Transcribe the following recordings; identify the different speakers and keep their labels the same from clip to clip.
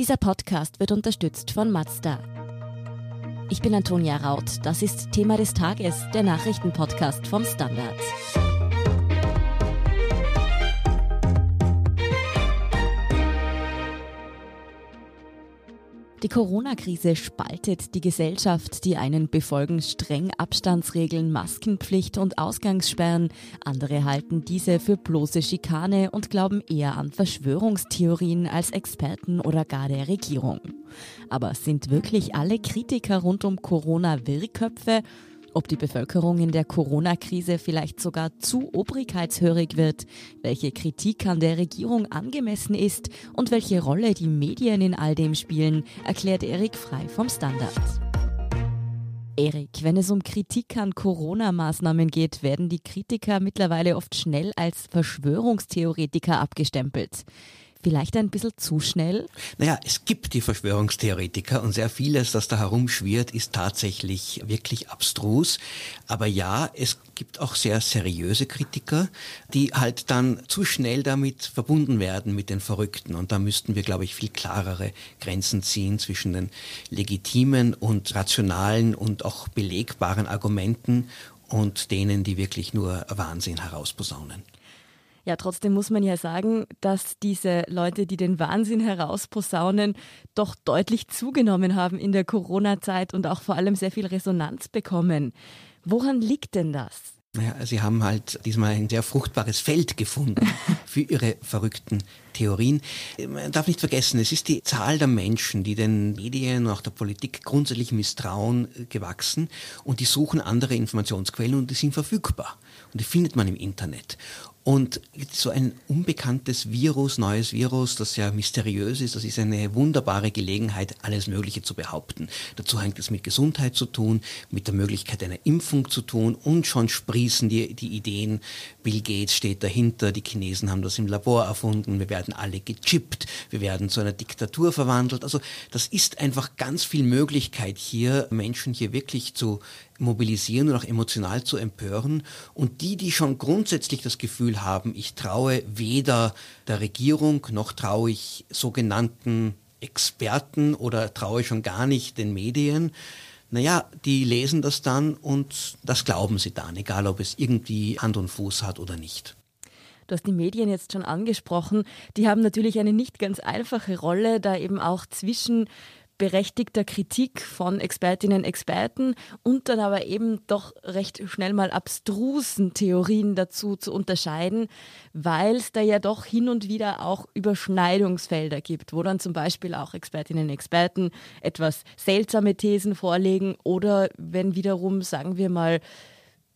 Speaker 1: Dieser Podcast wird unterstützt von Mazda. Ich bin Antonia Raut. Das ist Thema des Tages, der Nachrichtenpodcast vom Standard. Die Corona-Krise spaltet die Gesellschaft. Die einen befolgen streng Abstandsregeln, Maskenpflicht und Ausgangssperren. Andere halten diese für bloße Schikane und glauben eher an Verschwörungstheorien als Experten oder gar der Regierung. Aber sind wirklich alle Kritiker rund um Corona Wirrköpfe? Ob die Bevölkerung in der Corona-Krise vielleicht sogar zu obrigkeitshörig wird, welche Kritik an der Regierung angemessen ist und welche Rolle die Medien in all dem spielen, erklärt Erik Frei vom Standard. Erik, wenn es um Kritik an Corona-Maßnahmen geht, werden die Kritiker mittlerweile oft schnell als Verschwörungstheoretiker abgestempelt vielleicht ein bisschen zu schnell?
Speaker 2: Naja, es gibt die Verschwörungstheoretiker und sehr vieles, das da herumschwirrt, ist tatsächlich wirklich abstrus. Aber ja, es gibt auch sehr seriöse Kritiker, die halt dann zu schnell damit verbunden werden mit den Verrückten. Und da müssten wir, glaube ich, viel klarere Grenzen ziehen zwischen den legitimen und rationalen und auch belegbaren Argumenten und denen, die wirklich nur Wahnsinn herausposaunen.
Speaker 1: Ja, trotzdem muss man ja sagen, dass diese Leute, die den Wahnsinn herausposaunen, doch deutlich zugenommen haben in der Corona-Zeit und auch vor allem sehr viel Resonanz bekommen. Woran liegt denn das?
Speaker 2: Naja, sie haben halt diesmal ein sehr fruchtbares Feld gefunden für ihre verrückten Theorien. Man darf nicht vergessen, es ist die Zahl der Menschen, die den Medien und auch der Politik grundsätzlich misstrauen, gewachsen und die suchen andere Informationsquellen und die sind verfügbar. Und die findet man im Internet. Und so ein unbekanntes Virus, neues Virus, das ja mysteriös ist, das ist eine wunderbare Gelegenheit, alles Mögliche zu behaupten. Dazu hängt es mit Gesundheit zu tun, mit der Möglichkeit einer Impfung zu tun und schon sprießen die, die Ideen. Bill Gates steht dahinter, die Chinesen haben das im Labor erfunden, wir werden alle gechippt, wir werden zu einer Diktatur verwandelt. Also das ist einfach ganz viel Möglichkeit hier, Menschen hier wirklich zu mobilisieren und auch emotional zu empören. Und die, die schon grundsätzlich das Gefühl haben, ich traue weder der Regierung noch traue ich sogenannten Experten oder traue schon gar nicht den Medien, naja, die lesen das dann und das glauben sie dann, egal ob es irgendwie Hand und Fuß hat oder nicht.
Speaker 1: Du hast die Medien jetzt schon angesprochen. Die haben natürlich eine nicht ganz einfache Rolle, da eben auch zwischen berechtigter Kritik von Expertinnen und Experten und dann aber eben doch recht schnell mal abstrusen Theorien dazu zu unterscheiden, weil es da ja doch hin und wieder auch Überschneidungsfelder gibt, wo dann zum Beispiel auch Expertinnen und Experten etwas seltsame Thesen vorlegen oder wenn wiederum, sagen wir mal,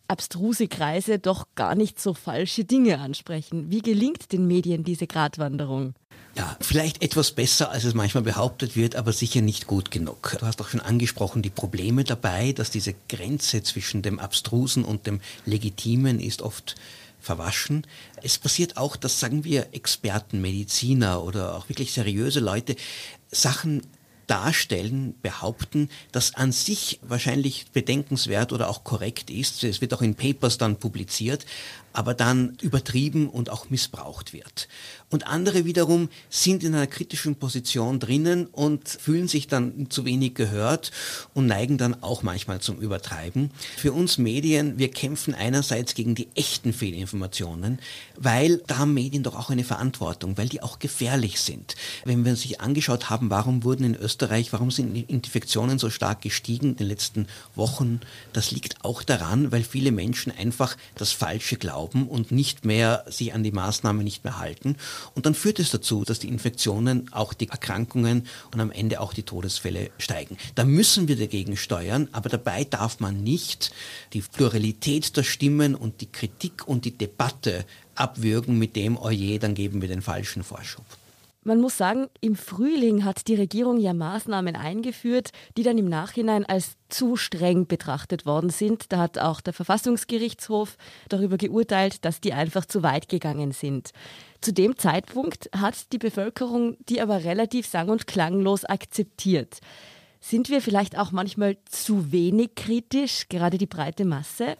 Speaker 1: abstruse Kreise doch gar nicht so falsche Dinge ansprechen. Wie gelingt den Medien diese Gratwanderung?
Speaker 2: Ja, vielleicht etwas besser, als es manchmal behauptet wird, aber sicher nicht gut genug. Du hast auch schon angesprochen, die Probleme dabei, dass diese Grenze zwischen dem Abstrusen und dem Legitimen ist oft verwaschen. Es passiert auch, dass, sagen wir, Experten, Mediziner oder auch wirklich seriöse Leute Sachen darstellen, behaupten, das an sich wahrscheinlich bedenkenswert oder auch korrekt ist. Es wird auch in Papers dann publiziert, aber dann übertrieben und auch missbraucht wird. Und andere wiederum sind in einer kritischen Position drinnen und fühlen sich dann zu wenig gehört und neigen dann auch manchmal zum Übertreiben. Für uns Medien, wir kämpfen einerseits gegen die echten Fehlinformationen, weil da haben Medien doch auch eine Verantwortung, weil die auch gefährlich sind. Wenn wir sich angeschaut haben, warum wurden in Österreich, warum sind Infektionen so stark gestiegen in den letzten Wochen, das liegt auch daran, weil viele Menschen einfach das Falsche glauben glauben und nicht mehr sich an die Maßnahmen nicht mehr halten. Und dann führt es dazu, dass die Infektionen, auch die Erkrankungen und am Ende auch die Todesfälle steigen. Da müssen wir dagegen steuern, aber dabei darf man nicht die Pluralität der Stimmen und die Kritik und die Debatte abwürgen mit dem, oje, dann geben wir den falschen Vorschub.
Speaker 1: Man muss sagen, im Frühling hat die Regierung ja Maßnahmen eingeführt, die dann im Nachhinein als zu streng betrachtet worden sind. Da hat auch der Verfassungsgerichtshof darüber geurteilt, dass die einfach zu weit gegangen sind. Zu dem Zeitpunkt hat die Bevölkerung die aber relativ sang- und klanglos akzeptiert. Sind wir vielleicht auch manchmal zu wenig kritisch, gerade die breite Masse?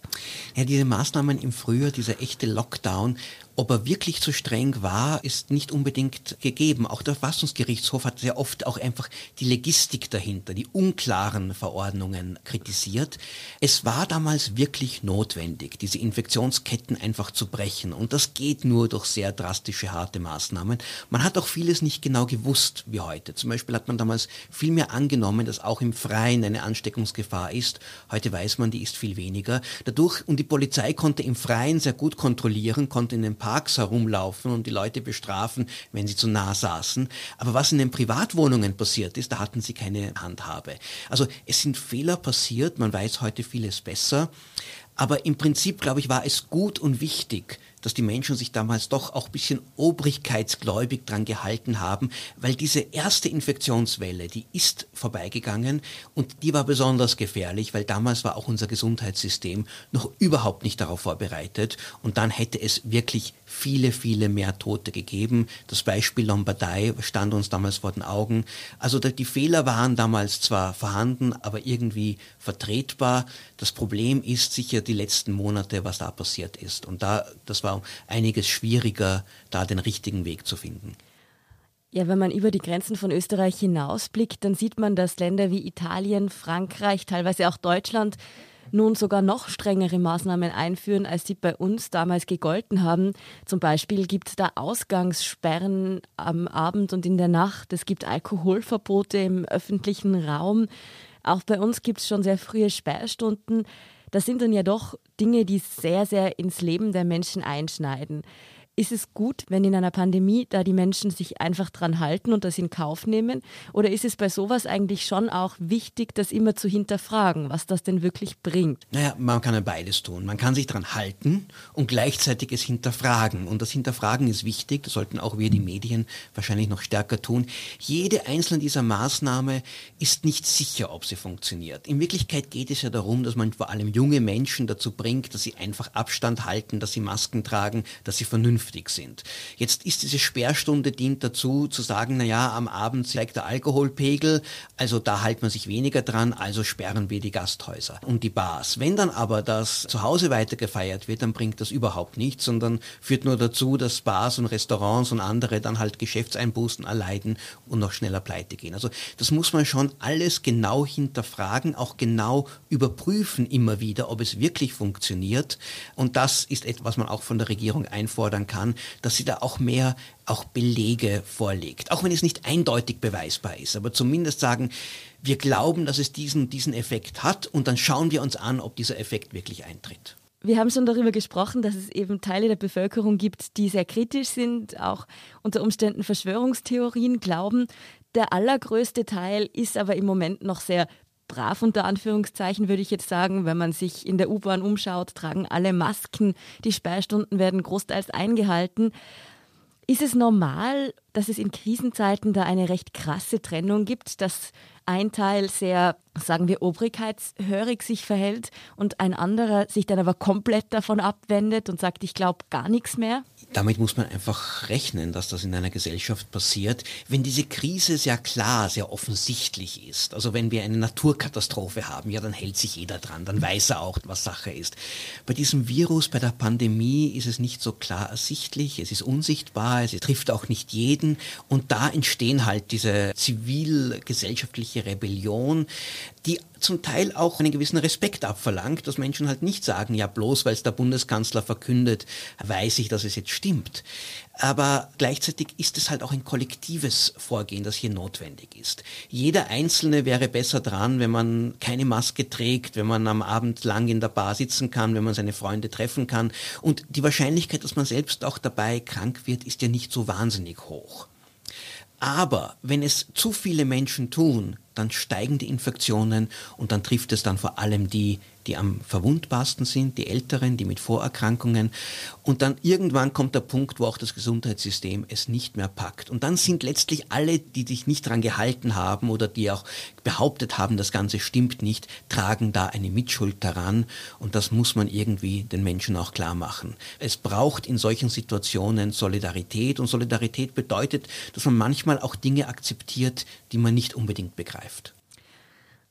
Speaker 2: Ja, diese Maßnahmen im Frühjahr, dieser echte Lockdown, Ob er wirklich zu streng war, ist nicht unbedingt gegeben. Auch der Verfassungsgerichtshof hat sehr oft auch einfach die Logistik dahinter, die unklaren Verordnungen kritisiert. Es war damals wirklich notwendig, diese Infektionsketten einfach zu brechen. Und das geht nur durch sehr drastische, harte Maßnahmen. Man hat auch vieles nicht genau gewusst wie heute. Zum Beispiel hat man damals viel mehr angenommen, dass auch im Freien eine Ansteckungsgefahr ist. Heute weiß man, die ist viel weniger. Dadurch, und die Polizei konnte im Freien sehr gut kontrollieren, konnte in den Parks herumlaufen und die Leute bestrafen, wenn sie zu nah saßen. Aber was in den Privatwohnungen passiert ist, da hatten sie keine Handhabe. Also es sind Fehler passiert, man weiß heute vieles besser. Aber im Prinzip, glaube ich, war es gut und wichtig, dass die Menschen sich damals doch auch ein bisschen obrigkeitsgläubig dran gehalten haben, weil diese erste Infektionswelle, die ist vorbeigegangen und die war besonders gefährlich, weil damals war auch unser Gesundheitssystem noch überhaupt nicht darauf vorbereitet und dann hätte es wirklich viele, viele mehr Tote gegeben. Das Beispiel Lombardei stand uns damals vor den Augen. Also die Fehler waren damals zwar vorhanden, aber irgendwie vertretbar. Das Problem ist sicher die letzten Monate, was da passiert ist. Und da, das war einiges schwieriger, da den richtigen Weg zu finden.
Speaker 1: Ja, wenn man über die Grenzen von Österreich hinausblickt, dann sieht man, dass Länder wie Italien, Frankreich, teilweise auch Deutschland nun sogar noch strengere Maßnahmen einführen, als die bei uns damals gegolten haben. Zum Beispiel gibt es da Ausgangssperren am Abend und in der Nacht. Es gibt Alkoholverbote im öffentlichen Raum. Auch bei uns gibt es schon sehr frühe Sperrstunden. Das sind dann ja doch Dinge, die sehr, sehr ins Leben der Menschen einschneiden. Ist es gut, wenn in einer Pandemie da die Menschen sich einfach dran halten und das in Kauf nehmen? Oder ist es bei sowas eigentlich schon auch wichtig, das immer zu hinterfragen, was das denn wirklich bringt?
Speaker 2: Naja, man kann ja beides tun. Man kann sich dran halten und gleichzeitig es hinterfragen. Und das Hinterfragen ist wichtig, das sollten auch wir, die Medien, wahrscheinlich noch stärker tun. Jede einzelne dieser Maßnahmen ist nicht sicher, ob sie funktioniert. In Wirklichkeit geht es ja darum, dass man vor allem junge Menschen dazu bringt, dass sie einfach Abstand halten, dass sie Masken tragen, dass sie vernünftig vernünftig sind. Jetzt ist diese Sperrstunde dient dazu, zu sagen, na am Abend steigt der Alkoholpegel, also da hält man sich weniger dran, also sperren wir die Gasthäuser und die Bars. Wenn dann aber das zu Hause weiter gefeiert wird, dann bringt das überhaupt nichts, sondern führt nur dazu, dass Bars und Restaurants und andere dann halt Geschäftseinbußen erleiden und noch schneller pleite gehen. Also das muss man schon alles genau hinterfragen, auch genau überprüfen immer wieder, ob es wirklich funktioniert. Und das ist etwas, was man auch von der Regierung einfordern kann kann, dass sie da auch mehr auch Belege vorlegt. Auch wenn es nicht eindeutig beweisbar ist, aber zumindest sagen, wir glauben, dass es diesen, diesen Effekt hat und dann schauen wir uns an, ob dieser Effekt wirklich eintritt.
Speaker 1: Wir haben schon darüber gesprochen, dass es eben Teile der Bevölkerung gibt, die sehr kritisch sind, auch unter Umständen Verschwörungstheorien glauben. Der allergrößte Teil ist aber im Moment noch sehr brav unter Anführungszeichen, würde ich jetzt sagen. Wenn man sich in der U-Bahn umschaut, tragen alle Masken, die Sperrstunden werden großteils eingehalten. Ist es normal, dass es in Krisenzeiten da eine recht krasse Trennung gibt, dass ein Teil sehr, sagen wir, obrigkeitshörig sich verhält und ein anderer sich dann aber komplett davon abwendet und sagt, ich glaube gar nichts mehr?
Speaker 2: Damit muss man einfach rechnen, dass das in einer Gesellschaft passiert, wenn diese Krise sehr klar, sehr offensichtlich ist. Also wenn wir eine Naturkatastrophe haben, ja, dann hält sich jeder dran, dann weiß er auch, was Sache ist. Bei diesem Virus, bei der Pandemie ist es nicht so klar ersichtlich, es ist unsichtbar, es trifft auch nicht jeden und da entstehen halt diese zivilgesellschaftliche Rebellion, die zum Teil auch einen gewissen Respekt abverlangt, dass Menschen halt nicht sagen, ja bloß weil es der Bundeskanzler verkündet, weiß ich, dass es jetzt stimmt. Aber gleichzeitig ist es halt auch ein kollektives Vorgehen, das hier notwendig ist. Jeder Einzelne wäre besser dran, wenn man keine Maske trägt, wenn man am Abend lang in der Bar sitzen kann, wenn man seine Freunde treffen kann. Und die Wahrscheinlichkeit, dass man selbst auch dabei krank wird, ist ja nicht so wahnsinnig hoch. Aber wenn es zu viele Menschen tun, dann steigen die Infektionen und dann trifft es dann vor allem die, die am verwundbarsten sind, die Älteren, die mit Vorerkrankungen. Und dann irgendwann kommt der Punkt, wo auch das Gesundheitssystem es nicht mehr packt. Und dann sind letztlich alle, die sich nicht dran gehalten haben oder die auch behauptet haben, das Ganze stimmt nicht, tragen da eine Mitschuld daran. Und das muss man irgendwie den Menschen auch klar machen. Es braucht in solchen Situationen Solidarität. Und Solidarität bedeutet, dass man manchmal auch Dinge akzeptiert, die man nicht unbedingt begreift.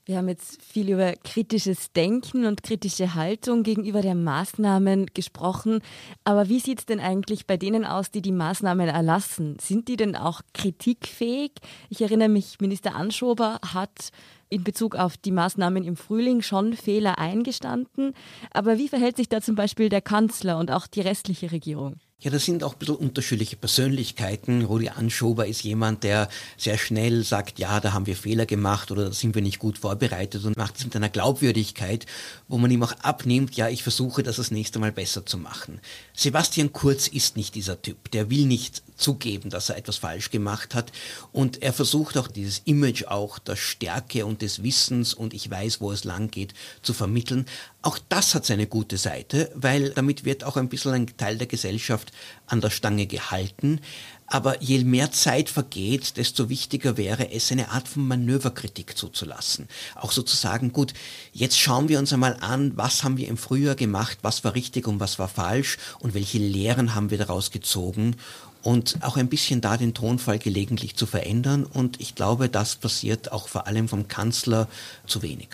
Speaker 1: Wir haben jetzt viel über kritisches Denken und kritische Haltung gegenüber der Maßnahmen gesprochen. Aber wie sieht es denn eigentlich bei denen aus, die die Maßnahmen erlassen? Sind die denn auch kritikfähig? Ich erinnere mich, Minister Anschober hat in Bezug auf die Maßnahmen im Frühling schon Fehler eingestanden. Aber wie verhält sich da zum Beispiel der Kanzler und auch die restliche Regierung?
Speaker 2: Ja, das sind auch ein bisschen unterschiedliche Persönlichkeiten. Rudi Anschober ist jemand, der sehr schnell sagt, ja, da haben wir Fehler gemacht oder da sind wir nicht gut vorbereitet und macht es mit einer Glaubwürdigkeit, wo man ihm auch abnimmt, ja, ich versuche das das nächste Mal besser zu machen. Sebastian Kurz ist nicht dieser Typ. Der will nicht zugeben, dass er etwas falsch gemacht hat und er versucht auch dieses Image auch der Stärke und des Wissens und ich weiß, wo es lang geht, zu vermitteln. Auch das hat seine gute Seite, weil damit wird auch ein bisschen ein Teil der Gesellschaft an der Stange gehalten. Aber je mehr Zeit vergeht, desto wichtiger wäre es, eine Art von Manöverkritik zuzulassen. Auch sozusagen, gut, jetzt schauen wir uns einmal an, was haben wir im Frühjahr gemacht, was war richtig und was war falsch und welche Lehren haben wir daraus gezogen und auch ein bisschen da den Tonfall gelegentlich zu verändern. Und ich glaube, das passiert auch vor allem vom Kanzler zu wenig.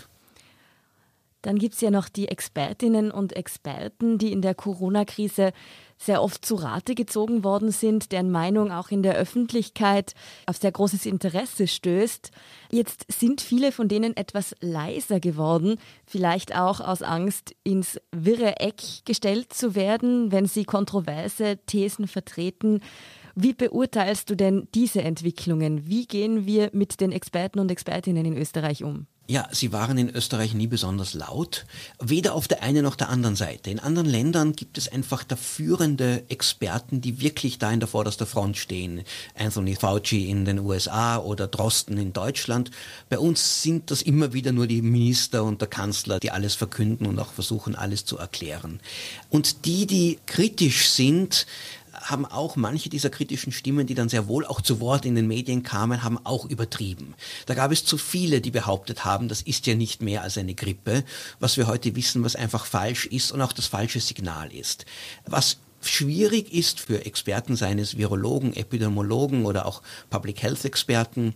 Speaker 1: Dann gibt es ja noch die Expertinnen und Experten, die in der Corona-Krise sehr oft zu Rate gezogen worden sind, deren Meinung auch in der Öffentlichkeit auf sehr großes Interesse stößt. Jetzt sind viele von denen etwas leiser geworden, vielleicht auch aus Angst, ins wirre Eck gestellt zu werden, wenn sie kontroverse Thesen vertreten. Wie beurteilst du denn diese Entwicklungen? Wie gehen wir mit den Experten und Expertinnen in Österreich um?
Speaker 2: Ja, sie waren in Österreich nie besonders laut, weder auf der einen noch der anderen Seite. In anderen Ländern gibt es einfach da führende Experten, die wirklich da in der vorderster Front stehen. Anthony Fauci in den USA oder Drosten in Deutschland. Bei uns sind das immer wieder nur die Minister und der Kanzler, die alles verkünden und auch versuchen, alles zu erklären. Und die, die kritisch sind, haben auch manche dieser kritischen Stimmen, die dann sehr wohl auch zu Wort in den Medien kamen, haben auch übertrieben. Da gab es zu viele, die behauptet haben, das ist ja nicht mehr als eine Grippe, was wir heute wissen, was einfach falsch ist und auch das falsche Signal ist. Was schwierig ist für Experten seines Virologen, Epidemiologen oder auch Public Health Experten,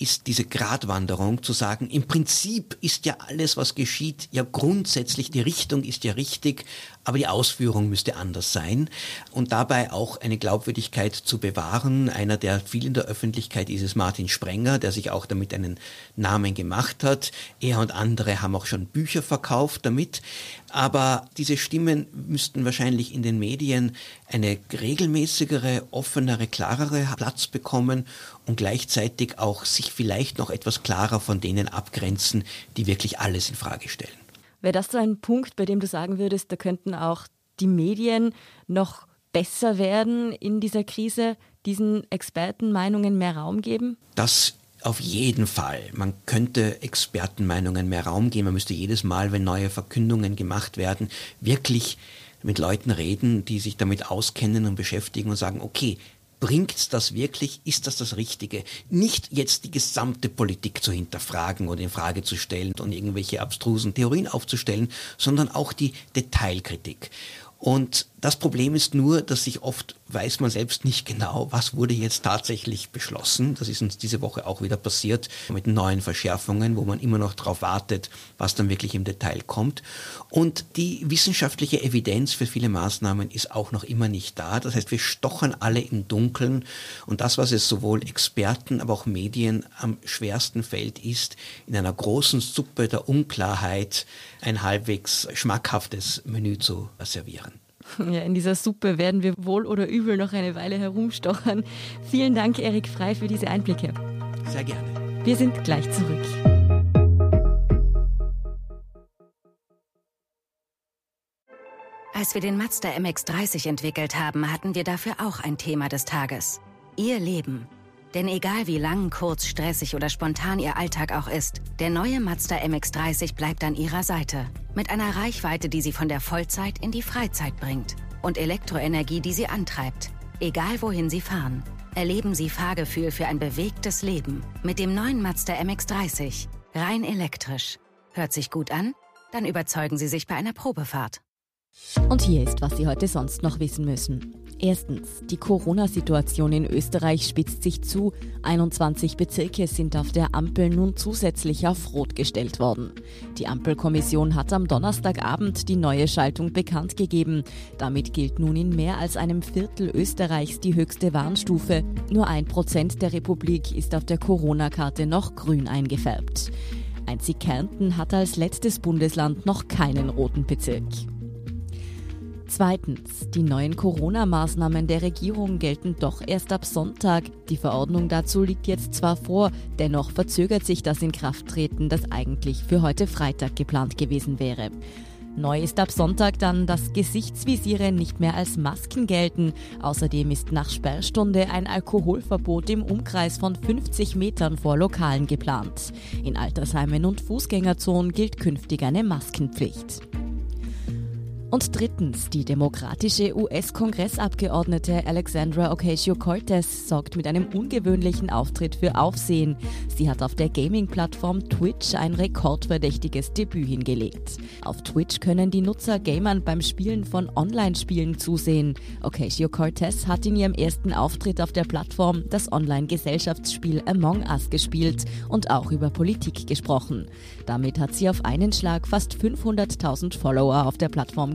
Speaker 2: ist diese Gratwanderung zu sagen, im Prinzip ist ja alles, was geschieht, ja grundsätzlich, die Richtung ist ja richtig, aber die Ausführung müsste anders sein und dabei auch eine Glaubwürdigkeit zu bewahren. Einer, der viel in der Öffentlichkeit ist, ist Martin Sprenger, der sich auch damit einen Namen gemacht hat. Er und andere haben auch schon Bücher verkauft damit. Aber diese Stimmen müssten wahrscheinlich in den Medien eine regelmäßigere, offenere, klarere Platz bekommen und gleichzeitig auch sich vielleicht noch etwas klarer von denen abgrenzen, die wirklich alles in Frage stellen.
Speaker 1: Wäre das so ein Punkt, bei dem du sagen würdest, da könnten auch die Medien noch besser werden in dieser Krise, diesen Expertenmeinungen mehr Raum geben?
Speaker 2: Das auf jeden Fall. Man könnte Expertenmeinungen mehr Raum geben. Man müsste jedes Mal, wenn neue Verkündungen gemacht werden, wirklich mit Leuten reden, die sich damit auskennen und beschäftigen und sagen, okay, Bringt's das wirklich? Ist das das Richtige? Nicht jetzt die gesamte Politik zu hinterfragen oder in Frage zu stellen und irgendwelche abstrusen Theorien aufzustellen, sondern auch die Detailkritik. Und das Problem ist nur, dass sich oft weiß man selbst nicht genau, was wurde jetzt tatsächlich beschlossen. Das ist uns diese Woche auch wieder passiert mit neuen Verschärfungen, wo man immer noch darauf wartet, was dann wirklich im Detail kommt. Und die wissenschaftliche Evidenz für viele Maßnahmen ist auch noch immer nicht da. Das heißt, wir stochern alle im Dunkeln. Und das, was es sowohl Experten, aber auch Medien am schwersten fällt, ist, in einer großen Suppe der Unklarheit ein halbwegs schmackhaftes Menü zu servieren.
Speaker 1: Ja, in dieser Suppe werden wir wohl oder übel noch eine Weile herumstochern. Vielen Dank, Erik Frei, für diese Einblicke.
Speaker 2: Sehr gerne.
Speaker 1: Wir sind gleich zurück.
Speaker 3: Als wir den Mazda MX30 entwickelt haben, hatten wir dafür auch ein Thema des Tages. Ihr Leben. Denn egal wie lang, kurz, stressig oder spontan Ihr Alltag auch ist, der neue Mazda MX30 bleibt an Ihrer Seite. Mit einer Reichweite, die Sie von der Vollzeit in die Freizeit bringt. Und Elektroenergie, die Sie antreibt. Egal wohin Sie fahren. Erleben Sie Fahrgefühl für ein bewegtes Leben. Mit dem neuen Mazda MX30. Rein elektrisch. Hört sich gut an? Dann überzeugen Sie sich bei einer Probefahrt.
Speaker 1: Und hier ist, was Sie heute sonst noch wissen müssen. Erstens, die Corona-Situation in Österreich spitzt sich zu. 21 Bezirke sind auf der Ampel nun zusätzlich auf Rot gestellt worden. Die Ampelkommission hat am Donnerstagabend die neue Schaltung bekannt gegeben. Damit gilt nun in mehr als einem Viertel Österreichs die höchste Warnstufe. Nur ein Prozent der Republik ist auf der Corona-Karte noch grün eingefärbt. Einzig Kärnten hat als letztes Bundesland noch keinen roten Bezirk. Zweitens, die neuen Corona-Maßnahmen der Regierung gelten doch erst ab Sonntag. Die Verordnung dazu liegt jetzt zwar vor, dennoch verzögert sich das Inkrafttreten, das eigentlich für heute Freitag geplant gewesen wäre. Neu ist ab Sonntag dann, dass Gesichtsvisiere nicht mehr als Masken gelten. Außerdem ist nach Sperrstunde ein Alkoholverbot im Umkreis von 50 Metern vor Lokalen geplant. In Altersheimen und Fußgängerzonen gilt künftig eine Maskenpflicht. Und drittens, die demokratische US-Kongressabgeordnete Alexandra Ocasio-Cortez sorgt mit einem ungewöhnlichen Auftritt für Aufsehen. Sie hat auf der Gaming-Plattform Twitch ein rekordverdächtiges Debüt hingelegt. Auf Twitch können die Nutzer Gamern beim Spielen von Online-Spielen zusehen. Ocasio-Cortez hat in ihrem ersten Auftritt auf der Plattform das Online-Gesellschaftsspiel Among Us gespielt und auch über Politik gesprochen. Damit hat sie auf einen Schlag fast 500.000 Follower auf der Plattform